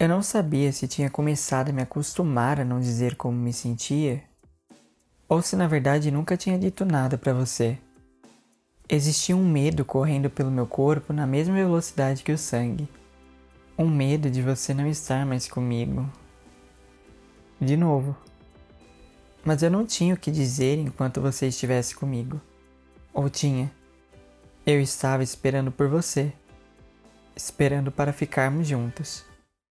Eu não sabia se tinha começado a me acostumar a não dizer como me sentia, ou se na verdade nunca tinha dito nada para você. Existia um medo correndo pelo meu corpo na mesma velocidade que o sangue. Um medo de você não estar mais comigo. De novo. Mas eu não tinha o que dizer enquanto você estivesse comigo. Ou tinha? Eu estava esperando por você, esperando para ficarmos juntos.